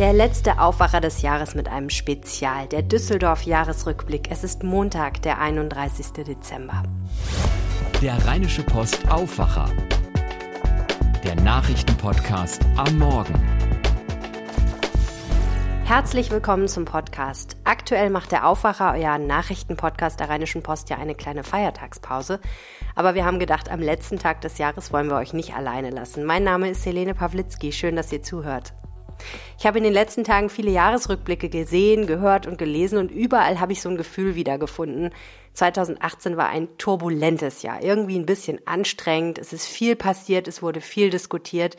Der letzte Aufwacher des Jahres mit einem Spezial, der Düsseldorf-Jahresrückblick. Es ist Montag, der 31. Dezember. Der Rheinische Post Aufwacher. Der Nachrichtenpodcast am Morgen. Herzlich willkommen zum Podcast. Aktuell macht der Aufwacher, euer Nachrichtenpodcast der Rheinischen Post, ja eine kleine Feiertagspause. Aber wir haben gedacht, am letzten Tag des Jahres wollen wir euch nicht alleine lassen. Mein Name ist Helene Pawlitzki. Schön, dass ihr zuhört. Ich habe in den letzten Tagen viele Jahresrückblicke gesehen, gehört und gelesen und überall habe ich so ein Gefühl wiedergefunden. 2018 war ein turbulentes Jahr, irgendwie ein bisschen anstrengend, es ist viel passiert, es wurde viel diskutiert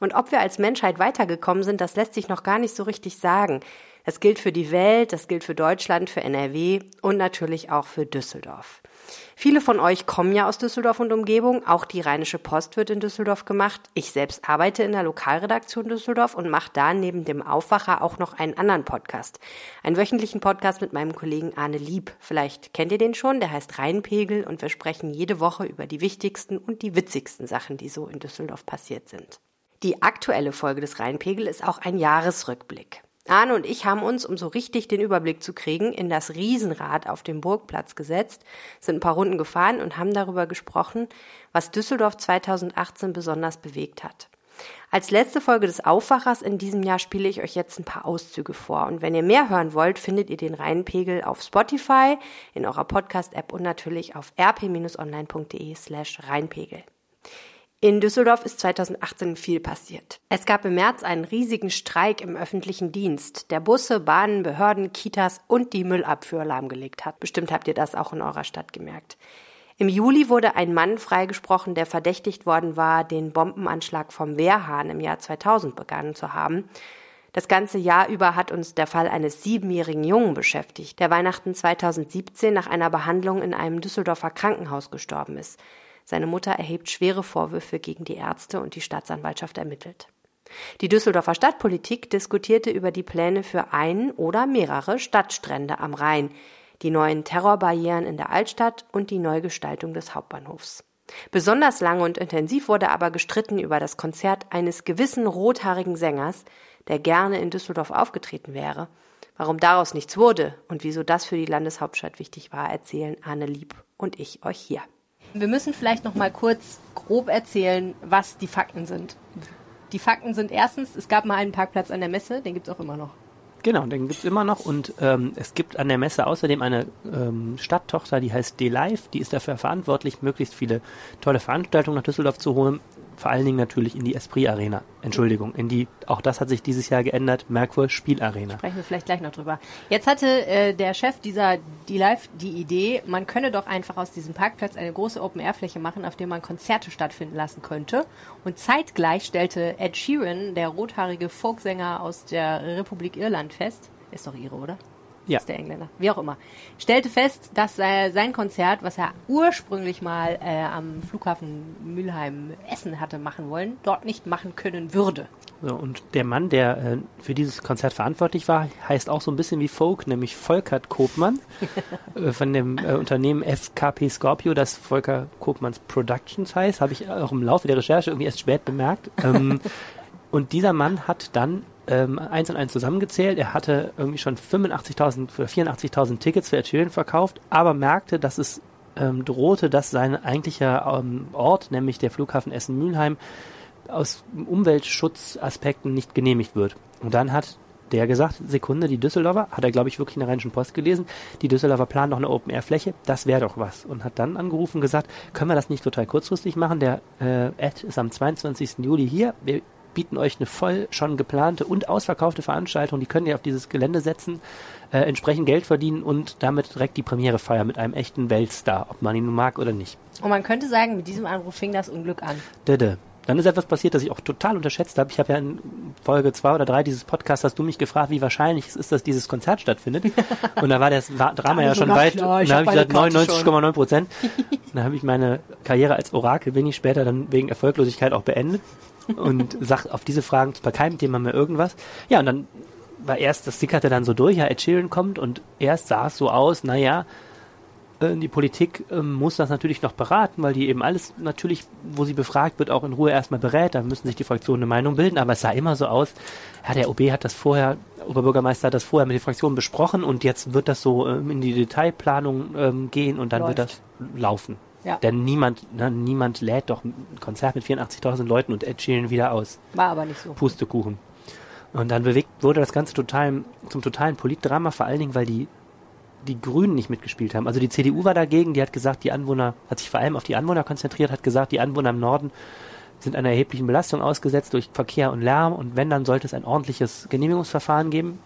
und ob wir als Menschheit weitergekommen sind, das lässt sich noch gar nicht so richtig sagen. Das gilt für die Welt, das gilt für Deutschland, für NRW und natürlich auch für Düsseldorf. Viele von euch kommen ja aus Düsseldorf und Umgebung. Auch die Rheinische Post wird in Düsseldorf gemacht. Ich selbst arbeite in der Lokalredaktion Düsseldorf und mache da neben dem Aufwacher auch noch einen anderen Podcast. Einen wöchentlichen Podcast mit meinem Kollegen Arne Lieb. Vielleicht kennt ihr den schon. Der heißt Rheinpegel und wir sprechen jede Woche über die wichtigsten und die witzigsten Sachen, die so in Düsseldorf passiert sind. Die aktuelle Folge des Rheinpegel ist auch ein Jahresrückblick. Arne und ich haben uns, um so richtig den Überblick zu kriegen, in das Riesenrad auf dem Burgplatz gesetzt, sind ein paar Runden gefahren und haben darüber gesprochen, was Düsseldorf 2018 besonders bewegt hat. Als letzte Folge des Aufwachers in diesem Jahr spiele ich euch jetzt ein paar Auszüge vor. Und wenn ihr mehr hören wollt, findet ihr den Rheinpegel auf Spotify, in eurer Podcast-App und natürlich auf rp-online.de slash Rheinpegel. In Düsseldorf ist 2018 viel passiert. Es gab im März einen riesigen Streik im öffentlichen Dienst, der Busse, Bahnen, Behörden, Kitas und die Müllabfuhr lahmgelegt hat. Bestimmt habt ihr das auch in eurer Stadt gemerkt. Im Juli wurde ein Mann freigesprochen, der verdächtigt worden war, den Bombenanschlag vom Wehrhahn im Jahr 2000 begangen zu haben. Das ganze Jahr über hat uns der Fall eines siebenjährigen Jungen beschäftigt, der Weihnachten 2017 nach einer Behandlung in einem Düsseldorfer Krankenhaus gestorben ist. Seine Mutter erhebt schwere Vorwürfe gegen die Ärzte und die Staatsanwaltschaft ermittelt. Die Düsseldorfer Stadtpolitik diskutierte über die Pläne für einen oder mehrere Stadtstrände am Rhein, die neuen Terrorbarrieren in der Altstadt und die Neugestaltung des Hauptbahnhofs. Besonders lange und intensiv wurde aber gestritten über das Konzert eines gewissen rothaarigen Sängers, der gerne in Düsseldorf aufgetreten wäre. Warum daraus nichts wurde und wieso das für die Landeshauptstadt wichtig war, erzählen Anne Lieb und ich euch hier. Wir müssen vielleicht noch mal kurz grob erzählen, was die Fakten sind. Die Fakten sind erstens, es gab mal einen Parkplatz an der Messe, den gibt es auch immer noch. Genau, den gibt es immer noch und ähm, es gibt an der Messe außerdem eine ähm, Stadttochter, die heißt D-Live, die ist dafür verantwortlich, möglichst viele tolle Veranstaltungen nach Düsseldorf zu holen vor allen Dingen natürlich in die Esprit Arena. Entschuldigung, in die, auch das hat sich dieses Jahr geändert, Merkur Spielarena. Sprechen wir vielleicht gleich noch drüber. Jetzt hatte äh, der Chef dieser die Live die Idee, man könne doch einfach aus diesem Parkplatz eine große Open-Air-Fläche machen, auf der man Konzerte stattfinden lassen könnte. Und zeitgleich stellte Ed Sheeran, der rothaarige Folksänger aus der Republik Irland, fest, ist doch ihre, oder? Ja. ist der Engländer, wie auch immer, stellte fest, dass äh, sein Konzert, was er ursprünglich mal äh, am Flughafen Mülheim Essen hatte machen wollen, dort nicht machen können würde. So, und der Mann, der äh, für dieses Konzert verantwortlich war, heißt auch so ein bisschen wie Folk, nämlich Volkert Kopmann äh, von dem äh, Unternehmen FKP Scorpio, das Volker Kopmanns Productions heißt, habe ich auch im Laufe der Recherche irgendwie erst spät bemerkt. Ähm, und dieser Mann hat dann ähm, eins und eins zusammengezählt. Er hatte irgendwie schon 85.000 oder 84.000 Tickets für Ed verkauft, aber merkte, dass es ähm, drohte, dass sein eigentlicher ähm, Ort, nämlich der Flughafen Essen-Mülheim, aus Umweltschutzaspekten nicht genehmigt wird. Und dann hat der gesagt, Sekunde, die Düsseldorfer, hat er glaube ich wirklich in der Rheinischen Post gelesen, die Düsseldorfer planen noch eine Open-Air-Fläche, das wäre doch was. Und hat dann angerufen und gesagt, können wir das nicht total kurzfristig machen? Der äh, Ed ist am 22. Juli hier, wir bieten euch eine voll schon geplante und ausverkaufte Veranstaltung. Die könnt ihr auf dieses Gelände setzen, äh, entsprechend Geld verdienen und damit direkt die Premiere feiern mit einem echten Weltstar, ob man ihn nun mag oder nicht. Und man könnte sagen, mit diesem Anruf fing das Unglück an. Dede. Dann ist etwas passiert, das ich auch total unterschätzt habe. Ich habe ja in Folge zwei oder drei dieses Podcasts hast du mich gefragt, wie wahrscheinlich es ist, dass dieses Konzert stattfindet. Und da war das Drama ja schon weit. Da habe ich gesagt 99,9 Prozent. dann habe ich meine Karriere als Orakel wenig später dann wegen Erfolglosigkeit auch beendet und sagt auf diese Fragen bei keinem Thema mehr irgendwas. Ja, und dann war erst, das sickerte dann so durch, ja, Ed Sheeran kommt und erst sah es so aus, naja, Äh, die Politik äh, muss das natürlich noch beraten, weil die eben alles natürlich, wo sie befragt wird, auch in Ruhe erstmal berät. Da müssen sich die Fraktionen eine Meinung bilden. Aber es sah immer so aus, ja, der OB hat das vorher, Oberbürgermeister hat das vorher mit den Fraktionen besprochen und jetzt wird das so ähm, in die Detailplanung ähm, gehen und dann Läuft. wird das laufen. Ja. Denn niemand, ne, niemand lädt doch ein Konzert mit 84.000 Leuten und Ed Sheeran wieder aus. War aber nicht so. Pustekuchen. Und dann bewegt, wurde das Ganze total, zum totalen Politdrama, vor allen Dingen, weil die, die Grünen nicht mitgespielt haben. Also die CDU war dagegen, die hat gesagt, die Anwohner, hat sich vor allem auf die Anwohner konzentriert, hat gesagt, die Anwohner im Norden sind einer erheblichen Belastung ausgesetzt durch Verkehr und Lärm und wenn, dann sollte es ein ordentliches Genehmigungsverfahren geben.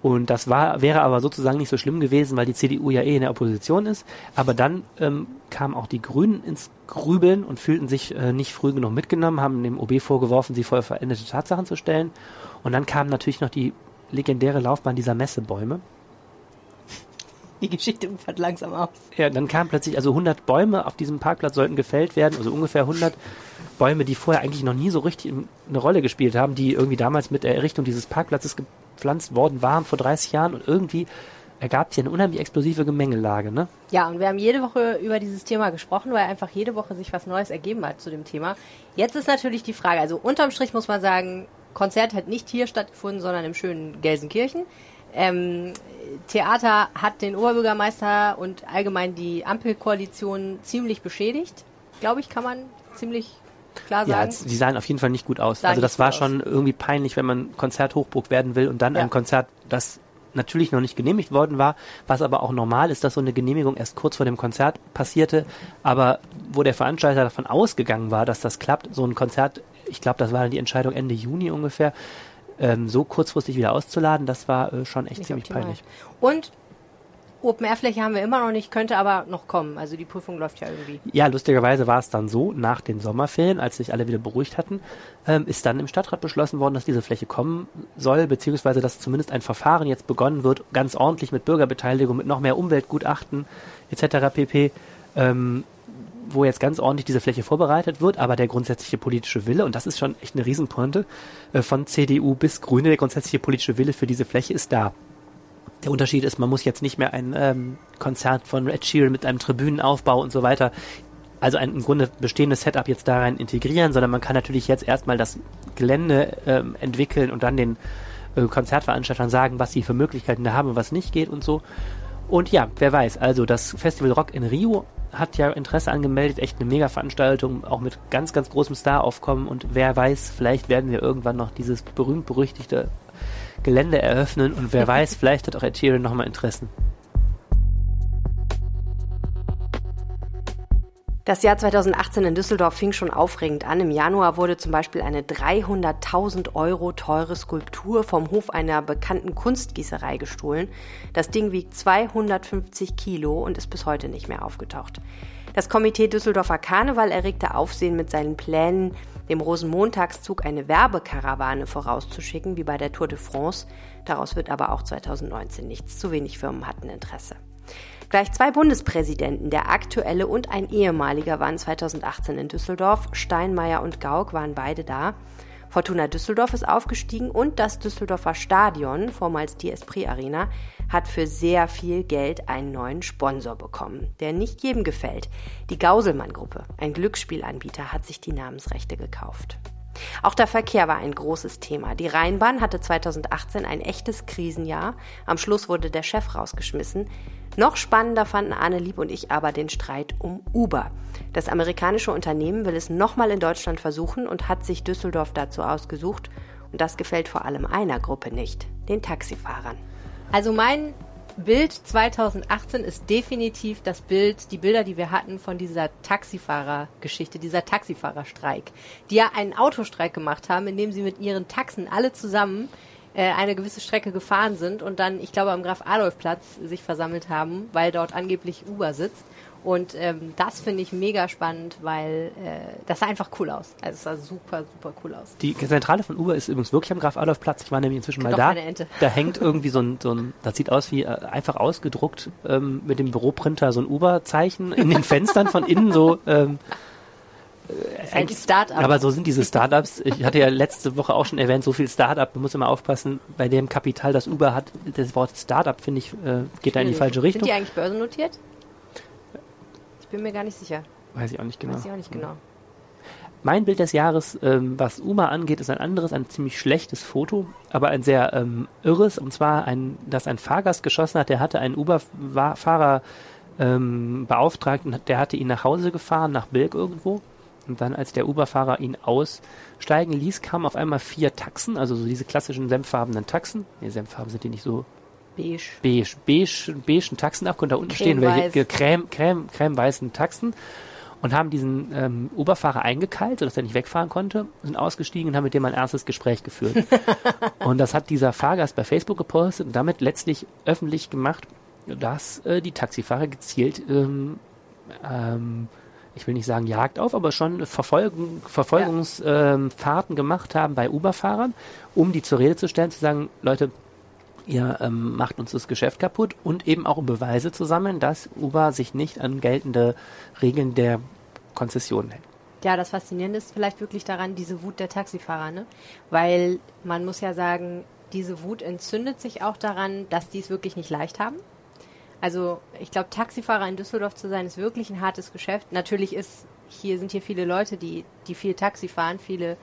Und das war, wäre aber sozusagen nicht so schlimm gewesen, weil die CDU ja eh in der Opposition ist. Aber dann ähm, kamen auch die Grünen ins Grübeln und fühlten sich äh, nicht früh genug mitgenommen, haben dem OB vorgeworfen, sie vor veränderte Tatsachen zu stellen. Und dann kam natürlich noch die legendäre Laufbahn dieser Messebäume. Die Geschichte ufert langsam aus. Ja, dann kamen plötzlich, also 100 Bäume auf diesem Parkplatz sollten gefällt werden, also ungefähr 100 Bäume, die vorher eigentlich noch nie so richtig eine Rolle gespielt haben, die irgendwie damals mit der Errichtung dieses Parkplatzes gepflanzt worden waren vor 30 Jahren und irgendwie ergab sich eine unheimlich explosive Gemengelage, ne? Ja, und wir haben jede Woche über dieses Thema gesprochen, weil einfach jede Woche sich was Neues ergeben hat zu dem Thema. Jetzt ist natürlich die Frage, also unterm Strich muss man sagen, Konzert hat nicht hier stattgefunden, sondern im schönen Gelsenkirchen. Ähm, Theater hat den Oberbürgermeister und allgemein die Ampelkoalition ziemlich beschädigt. Glaube ich, kann man ziemlich klar sagen. Ja, die sahen auf jeden Fall nicht gut aus. Also das war schon irgendwie peinlich, wenn man Konzerthochburg werden will und dann ja. ein Konzert, das natürlich noch nicht genehmigt worden war, was aber auch normal ist, dass so eine Genehmigung erst kurz vor dem Konzert passierte, aber wo der Veranstalter davon ausgegangen war, dass das klappt, so ein Konzert, ich glaube, das war dann die Entscheidung Ende Juni ungefähr, ähm, so kurzfristig wieder auszuladen, das war äh, schon echt nicht ziemlich optimal. peinlich. Und Open-Air-Fläche haben wir immer noch nicht, könnte aber noch kommen. Also die Prüfung läuft ja irgendwie. Ja, lustigerweise war es dann so, nach den Sommerferien, als sich alle wieder beruhigt hatten, ähm, ist dann im Stadtrat beschlossen worden, dass diese Fläche kommen soll, beziehungsweise dass zumindest ein Verfahren jetzt begonnen wird, ganz ordentlich mit Bürgerbeteiligung, mit noch mehr Umweltgutachten etc. pp. Ähm, wo jetzt ganz ordentlich diese Fläche vorbereitet wird, aber der grundsätzliche politische Wille, und das ist schon echt eine Riesenpointe, äh, von CDU bis Grüne, der grundsätzliche politische Wille für diese Fläche ist da. Der Unterschied ist, man muss jetzt nicht mehr ein ähm, Konzert von Red Sheeran mit einem Tribünenaufbau und so weiter, also ein im Grunde bestehendes Setup jetzt da rein integrieren, sondern man kann natürlich jetzt erstmal das Gelände ähm, entwickeln und dann den äh, Konzertveranstaltern sagen, was sie für Möglichkeiten da haben und was nicht geht und so. Und ja, wer weiß, also das Festival Rock in Rio hat ja Interesse angemeldet, echt eine Mega-Veranstaltung, auch mit ganz, ganz großem Star-Aufkommen. Und wer weiß, vielleicht werden wir irgendwann noch dieses berühmt-berüchtigte Gelände eröffnen und wer weiß, vielleicht hat auch Ethereum nochmal Interessen. Das Jahr 2018 in Düsseldorf fing schon aufregend an. Im Januar wurde zum Beispiel eine 300.000 Euro teure Skulptur vom Hof einer bekannten Kunstgießerei gestohlen. Das Ding wiegt 250 Kilo und ist bis heute nicht mehr aufgetaucht. Das Komitee Düsseldorfer Karneval erregte Aufsehen mit seinen Plänen, dem Rosenmontagszug eine Werbekarawane vorauszuschicken, wie bei der Tour de France. Daraus wird aber auch 2019 nichts. Zu wenig Firmen hatten Interesse. Gleich zwei Bundespräsidenten, der aktuelle und ein ehemaliger, waren 2018 in Düsseldorf. Steinmeier und Gauck waren beide da. Fortuna Düsseldorf ist aufgestiegen und das Düsseldorfer Stadion, vormals die Esprit Arena, hat für sehr viel Geld einen neuen Sponsor bekommen, der nicht jedem gefällt. Die Gauselmann-Gruppe, ein Glücksspielanbieter, hat sich die Namensrechte gekauft. Auch der Verkehr war ein großes Thema. Die Rheinbahn hatte 2018 ein echtes Krisenjahr. Am Schluss wurde der Chef rausgeschmissen. Noch spannender fanden Arne Lieb und ich aber den Streit um Uber. Das amerikanische Unternehmen will es nochmal in Deutschland versuchen und hat sich Düsseldorf dazu ausgesucht. Und das gefällt vor allem einer Gruppe nicht, den Taxifahrern. Also mein Bild 2018 ist definitiv das Bild, die Bilder, die wir hatten von dieser Taxifahrergeschichte, dieser Taxifahrerstreik, die ja einen Autostreik gemacht haben, indem sie mit ihren Taxen alle zusammen äh, eine gewisse Strecke gefahren sind und dann, ich glaube, am Graf-Adolf-Platz sich versammelt haben, weil dort angeblich Uber sitzt. Und ähm, das finde ich mega spannend, weil äh, das sah einfach cool aus. Also es sah super, super cool aus. Die Zentrale von Uber ist übrigens wirklich am Graf-Adolf-Platz. Ich war nämlich inzwischen mal da. Da hängt irgendwie so ein, so ein, das sieht aus wie äh, einfach ausgedruckt ähm, mit dem Büroprinter so ein Uber-Zeichen in den Fenstern von innen so. Ähm, ist halt ein Start-up. Aber so sind diese Startups. Ich hatte ja letzte Woche auch schon erwähnt, so viel Startup. Man muss immer aufpassen, bei dem Kapital, das Uber hat, das Wort Startup, finde ich, äh, geht da in die falsche Richtung. Sind die eigentlich börsennotiert? Ich bin mir gar nicht sicher. Weiß ich auch nicht genau. Weiß ich auch nicht genau. Mein Bild des Jahres, ähm, was Uber angeht, ist ein anderes, ein ziemlich schlechtes Foto, aber ein sehr ähm, irres. Und zwar, ein, dass ein Fahrgast geschossen hat, der hatte einen Uber-Fahrer ähm, beauftragt und der hatte ihn nach Hause gefahren, nach Bilk irgendwo. Und dann, als der Uber-Fahrer ihn aussteigen ließ, kamen auf einmal vier Taxen, also so diese klassischen senffarbenen Taxen. Nee, senffarben sind die nicht so Beige. beige, beige, beigen Taxen ab und da unten stehen welche creme, creme, creme weißen Taxen und haben diesen ähm, Uberfahrer eingekeilt, sodass er nicht wegfahren konnte, sind ausgestiegen und haben mit dem ein ernstes Gespräch geführt. und das hat dieser Fahrgast bei Facebook gepostet und damit letztlich öffentlich gemacht, dass äh, die Taxifahrer gezielt, ähm, ähm, ich will nicht sagen Jagd auf, aber schon Verfolgung, Verfolgungsfahrten ja. ähm, gemacht haben bei Uber-Fahrern, um die zur Rede zu stellen, zu sagen, Leute, ihr ähm, macht uns das Geschäft kaputt und eben auch um Beweise zu sammeln, dass Uber sich nicht an geltende Regeln der Konzession hält. Ja, das Faszinierende ist vielleicht wirklich daran, diese Wut der Taxifahrer, ne? Weil man muss ja sagen, diese Wut entzündet sich auch daran, dass die es wirklich nicht leicht haben. Also ich glaube, Taxifahrer in Düsseldorf zu sein, ist wirklich ein hartes Geschäft. Natürlich ist hier sind hier viele Leute, die, die viel Taxi fahren, viele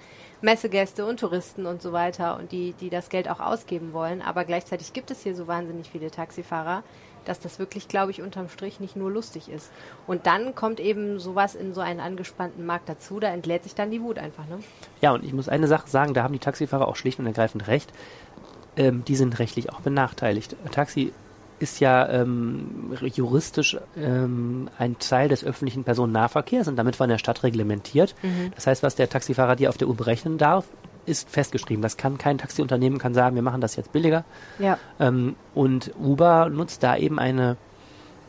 Messegäste und Touristen und so weiter und die, die das Geld auch ausgeben wollen. Aber gleichzeitig gibt es hier so wahnsinnig viele Taxifahrer, dass das wirklich, glaube ich, unterm Strich nicht nur lustig ist. Und dann kommt eben sowas in so einen angespannten Markt dazu, da entlädt sich dann die Wut einfach. Ne? Ja, und ich muss eine Sache sagen, da haben die Taxifahrer auch schlicht und ergreifend recht. Ähm, die sind rechtlich auch benachteiligt. Taxi ist ja ähm, juristisch ähm, ein Teil des öffentlichen Personennahverkehrs und damit von der Stadt reglementiert. Mhm. Das heißt, was der Taxifahrer dir auf der Uhr berechnen darf, ist festgeschrieben. Das kann kein Taxiunternehmen kann sagen, wir machen das jetzt billiger. Ja. Ähm, und Uber nutzt da eben eine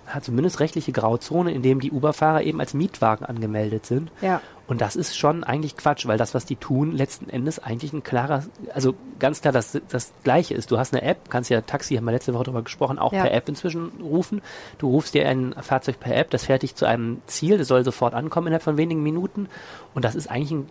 hat zumindest rechtliche Grauzone, in dem die Uber-Fahrer eben als Mietwagen angemeldet sind. Ja. Und das ist schon eigentlich Quatsch, weil das, was die tun, letzten Endes eigentlich ein klarer, also ganz klar das, das Gleiche ist. Du hast eine App, kannst ja Taxi, haben wir letzte Woche darüber gesprochen, auch ja. per App inzwischen rufen. Du rufst dir ein Fahrzeug per App, das fährt dich zu einem Ziel, das soll sofort ankommen innerhalb von wenigen Minuten. Und das ist eigentlich ein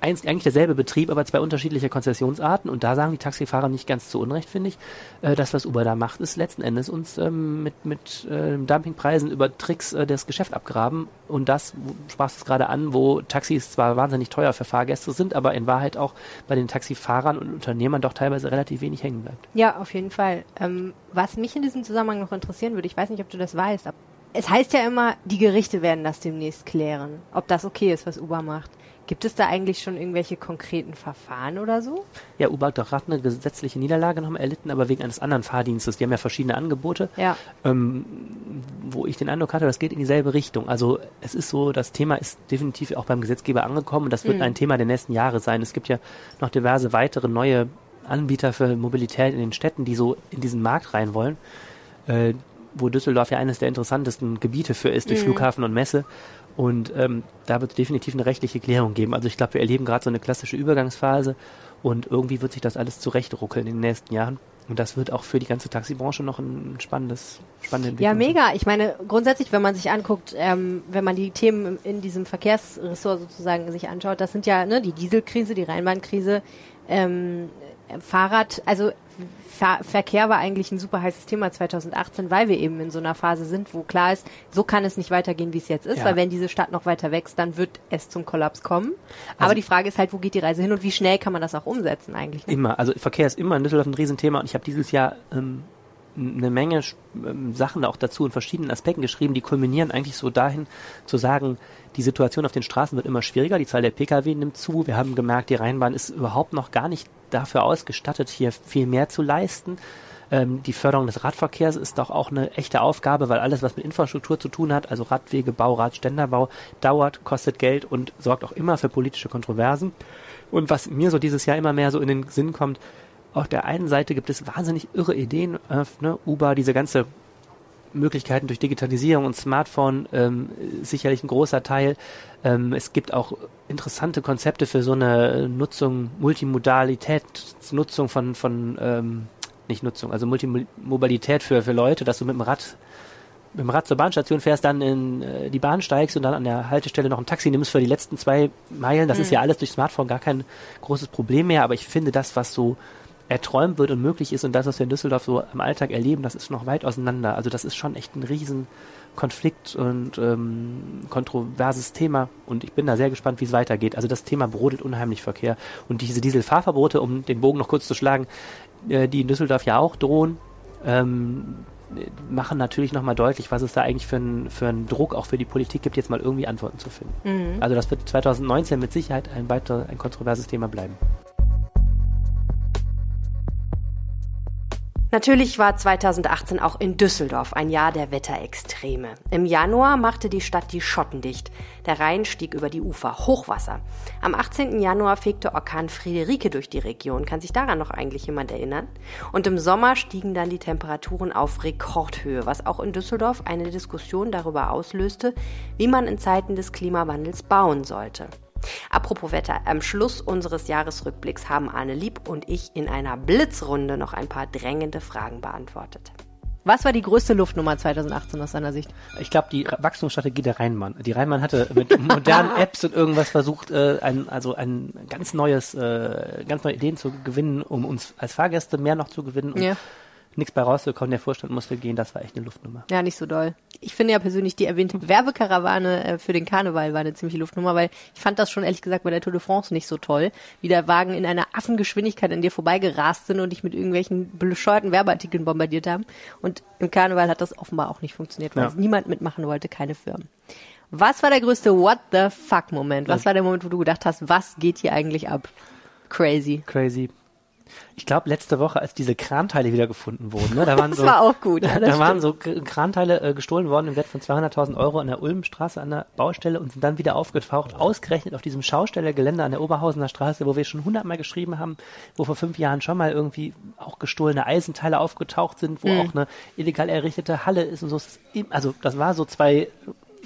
eigentlich derselbe Betrieb, aber zwei unterschiedliche Konzessionsarten. Und da sagen die Taxifahrer nicht ganz zu Unrecht, finde ich. Äh, das, was Uber da macht, ist letzten Endes uns ähm, mit, mit äh, Dumpingpreisen über Tricks äh, das Geschäft abgraben. Und das, du sprachst es gerade an, wo Taxis zwar wahnsinnig teuer für Fahrgäste sind, aber in Wahrheit auch bei den Taxifahrern und Unternehmern doch teilweise relativ wenig hängen bleibt. Ja, auf jeden Fall. Ähm, was mich in diesem Zusammenhang noch interessieren würde, ich weiß nicht, ob du das weißt, es heißt ja immer, die Gerichte werden das demnächst klären, ob das okay ist, was Uber macht. Gibt es da eigentlich schon irgendwelche konkreten Verfahren oder so? Ja, Uber hat doch gerade eine gesetzliche Niederlage nochmal erlitten, aber wegen eines anderen Fahrdienstes. Die haben ja verschiedene Angebote, ja. ähm, wo ich den Eindruck hatte, das geht in dieselbe Richtung. Also es ist so, das Thema ist definitiv auch beim Gesetzgeber angekommen und das wird mhm. ein Thema der nächsten Jahre sein. Es gibt ja noch diverse weitere neue Anbieter für Mobilität in den Städten, die so in diesen Markt rein wollen. Äh, wo Düsseldorf ja eines der interessantesten Gebiete für ist, durch mhm. Flughafen und Messe. Und ähm, da wird es definitiv eine rechtliche Klärung geben. Also ich glaube, wir erleben gerade so eine klassische Übergangsphase und irgendwie wird sich das alles zurechtruckeln in den nächsten Jahren. Und das wird auch für die ganze Taxibranche noch ein spannendes, spannende Entwicklung. Ja, mega. Ich meine, grundsätzlich, wenn man sich anguckt, ähm, wenn man die Themen in diesem Verkehrsressort sozusagen sich anschaut, das sind ja ne, die Dieselkrise, die Rheinbahnkrise, ähm, Fahrrad, also Ver Verkehr war eigentlich ein super heißes Thema 2018, weil wir eben in so einer Phase sind, wo klar ist, so kann es nicht weitergehen, wie es jetzt ist, ja. weil wenn diese Stadt noch weiter wächst, dann wird es zum Kollaps kommen. Also Aber die Frage ist halt, wo geht die Reise hin und wie schnell kann man das auch umsetzen eigentlich? Ne? Immer, also Verkehr ist immer in Düsseldorf ein Riesenthema und ich habe dieses Jahr ähm, eine Menge ähm, Sachen auch dazu in verschiedenen Aspekten geschrieben, die kulminieren eigentlich so dahin zu sagen, die Situation auf den Straßen wird immer schwieriger, die Zahl der Pkw nimmt zu. Wir haben gemerkt, die Rheinbahn ist überhaupt noch gar nicht dafür ausgestattet, hier viel mehr zu leisten. Ähm, die Förderung des Radverkehrs ist doch auch eine echte Aufgabe, weil alles, was mit Infrastruktur zu tun hat, also Radwegebau, Radständerbau, dauert, kostet Geld und sorgt auch immer für politische Kontroversen. Und was mir so dieses Jahr immer mehr so in den Sinn kommt, auf der einen Seite gibt es wahnsinnig irre Ideen, äh, ne, Uber, diese ganze Möglichkeiten durch Digitalisierung und Smartphone ähm, sicherlich ein großer Teil. Ähm, es gibt auch interessante Konzepte für so eine Nutzung, Multimodalität, Nutzung von, von ähm, nicht Nutzung, also Multimobilität für, für Leute, dass du mit dem Rad mit dem Rad zur Bahnstation fährst, dann in äh, die Bahn steigst und dann an der Haltestelle noch ein Taxi nimmst für die letzten zwei Meilen. Das mhm. ist ja alles durch Smartphone gar kein großes Problem mehr. Aber ich finde, das, was so erträumt wird und möglich ist und das, was wir in Düsseldorf so im Alltag erleben, das ist noch weit auseinander. Also das ist schon echt ein riesen Konflikt und ähm, kontroverses Thema und ich bin da sehr gespannt, wie es weitergeht. Also das Thema brodelt unheimlich Verkehr und diese Dieselfahrverbote, um den Bogen noch kurz zu schlagen, äh, die in Düsseldorf ja auch drohen, ähm, machen natürlich nochmal deutlich, was es da eigentlich für einen für Druck auch für die Politik gibt, jetzt mal irgendwie Antworten zu finden. Mhm. Also das wird 2019 mit Sicherheit ein weiter ein kontroverses Thema bleiben. Natürlich war 2018 auch in Düsseldorf ein Jahr der Wetterextreme. Im Januar machte die Stadt die Schotten dicht. Der Rhein stieg über die Ufer. Hochwasser. Am 18. Januar fegte Orkan Friederike durch die Region. Kann sich daran noch eigentlich jemand erinnern? Und im Sommer stiegen dann die Temperaturen auf Rekordhöhe, was auch in Düsseldorf eine Diskussion darüber auslöste, wie man in Zeiten des Klimawandels bauen sollte. Apropos Wetter, am Schluss unseres Jahresrückblicks haben Arne Lieb und ich in einer Blitzrunde noch ein paar drängende Fragen beantwortet. Was war die größte Luftnummer 2018 aus seiner Sicht? Ich glaube, die Wachstumsstrategie der Rheinmann. Die Rheinmann hatte mit modernen Apps und irgendwas versucht, äh, ein, also ein ganz neues, äh, ganz neue Ideen zu gewinnen, um uns als Fahrgäste mehr noch zu gewinnen. Und ja nichts bei rausgekommen. Der Vorstand musste gehen. Das war echt eine Luftnummer. Ja, nicht so doll. Ich finde ja persönlich die erwähnte Werbekarawane äh, für den Karneval war eine ziemliche Luftnummer, weil ich fand das schon ehrlich gesagt bei der Tour de France nicht so toll, wie der Wagen in einer Affengeschwindigkeit an dir vorbeigerast sind und dich mit irgendwelchen bescheuerten Werbeartikeln bombardiert haben. Und im Karneval hat das offenbar auch nicht funktioniert, weil ja. niemand mitmachen wollte, keine Firmen. Was war der größte What the fuck Moment? Was war der Moment, wo du gedacht hast, was geht hier eigentlich ab? Crazy. Crazy ich glaube, letzte Woche, als diese Kranteile wieder gefunden wurden, ne, da waren das so, war auch gut. Ja, da waren so Kranteile äh, gestohlen worden im Wert von 200.000 Euro an der Ulmstraße an der Baustelle und sind dann wieder aufgetaucht, ausgerechnet auf diesem Schaustellergelände an der Oberhausener Straße, wo wir schon hundertmal geschrieben haben, wo vor fünf Jahren schon mal irgendwie auch gestohlene Eisenteile aufgetaucht sind, wo mhm. auch eine illegal errichtete Halle ist und so. Also das war so zwei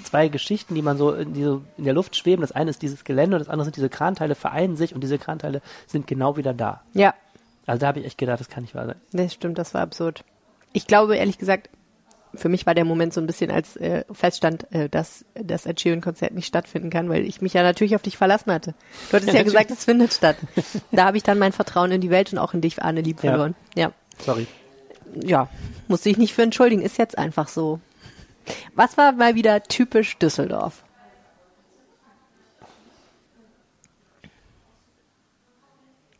zwei Geschichten, die man so in, die so in der Luft schweben. Das eine ist dieses Gelände und das andere sind diese Kranteile vereinen sich und diese Kranteile sind genau wieder da. Ja, also da habe ich echt gedacht, das kann nicht wahr sein. Das stimmt, das war absurd. Ich glaube, ehrlich gesagt, für mich war der Moment so ein bisschen, als äh, feststand, äh, dass das Ed Sheeran-Konzert nicht stattfinden kann, weil ich mich ja natürlich auf dich verlassen hatte. Du hattest ja, ja gesagt, es findet statt. Da habe ich dann mein Vertrauen in die Welt und auch in dich, Arne, lieb verloren. Ja. ja. Sorry. Ja, musste ich nicht für entschuldigen, ist jetzt einfach so. Was war mal wieder typisch Düsseldorf?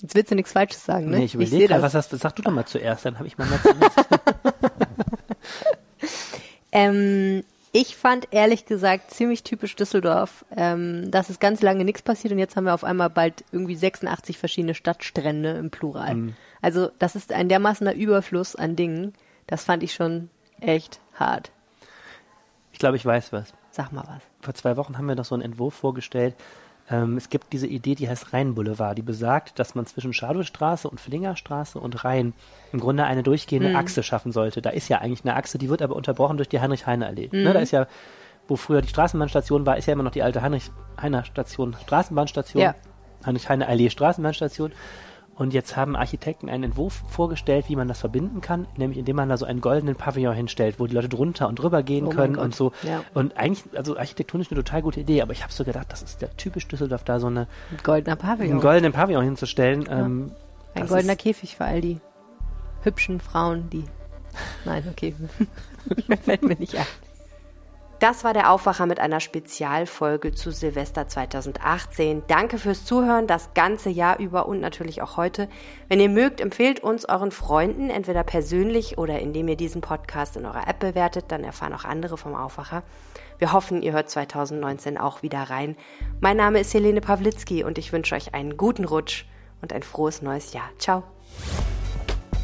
Jetzt willst du nichts Falsches sagen, ne? Nee, ich überlege gerade, was hast du, sag du doch mal zuerst, dann habe ich mal mehr ähm, Ich fand ehrlich gesagt ziemlich typisch Düsseldorf, ähm, dass es ganz lange nichts passiert und jetzt haben wir auf einmal bald irgendwie 86 verschiedene Stadtstrände im Plural. Mhm. Also das ist ein dermaßener Überfluss an Dingen, das fand ich schon echt hart. Ich glaube, ich weiß was. Sag mal was. Vor zwei Wochen haben wir noch so einen Entwurf vorgestellt, ähm, es gibt diese Idee, die heißt Rheinboulevard, die besagt, dass man zwischen Schadowstraße und Flingerstraße und Rhein im Grunde eine durchgehende mhm. Achse schaffen sollte. Da ist ja eigentlich eine Achse, die wird aber unterbrochen durch die Heinrich-Heine-Allee. Mhm. Ne, da ist ja, wo früher die Straßenbahnstation war, ist ja immer noch die alte Heinrich-Heine-Station, Straßenbahnstation. Ja. Heinrich-Heine-Allee, Straßenbahnstation. Und jetzt haben Architekten einen Entwurf vorgestellt, wie man das verbinden kann, nämlich indem man da so einen goldenen Pavillon hinstellt, wo die Leute drunter und drüber gehen oh können und so. Ja. Und eigentlich, also architektonisch eine total gute Idee, aber ich habe so gedacht, das ist der typisch Düsseldorf, da so eine ein goldener Pavillon. einen goldenen Pavillon hinzustellen. Ja. Ähm, ein goldener Käfig für all die hübschen Frauen, die. Nein, okay. Fällt mir nicht ein. Das war der Aufwacher mit einer Spezialfolge zu Silvester 2018. Danke fürs Zuhören das ganze Jahr über und natürlich auch heute. Wenn ihr mögt, empfehlt uns euren Freunden, entweder persönlich oder indem ihr diesen Podcast in eurer App bewertet, dann erfahren auch andere vom Aufwacher. Wir hoffen, ihr hört 2019 auch wieder rein. Mein Name ist Helene Pawlitzki und ich wünsche euch einen guten Rutsch und ein frohes neues Jahr. Ciao.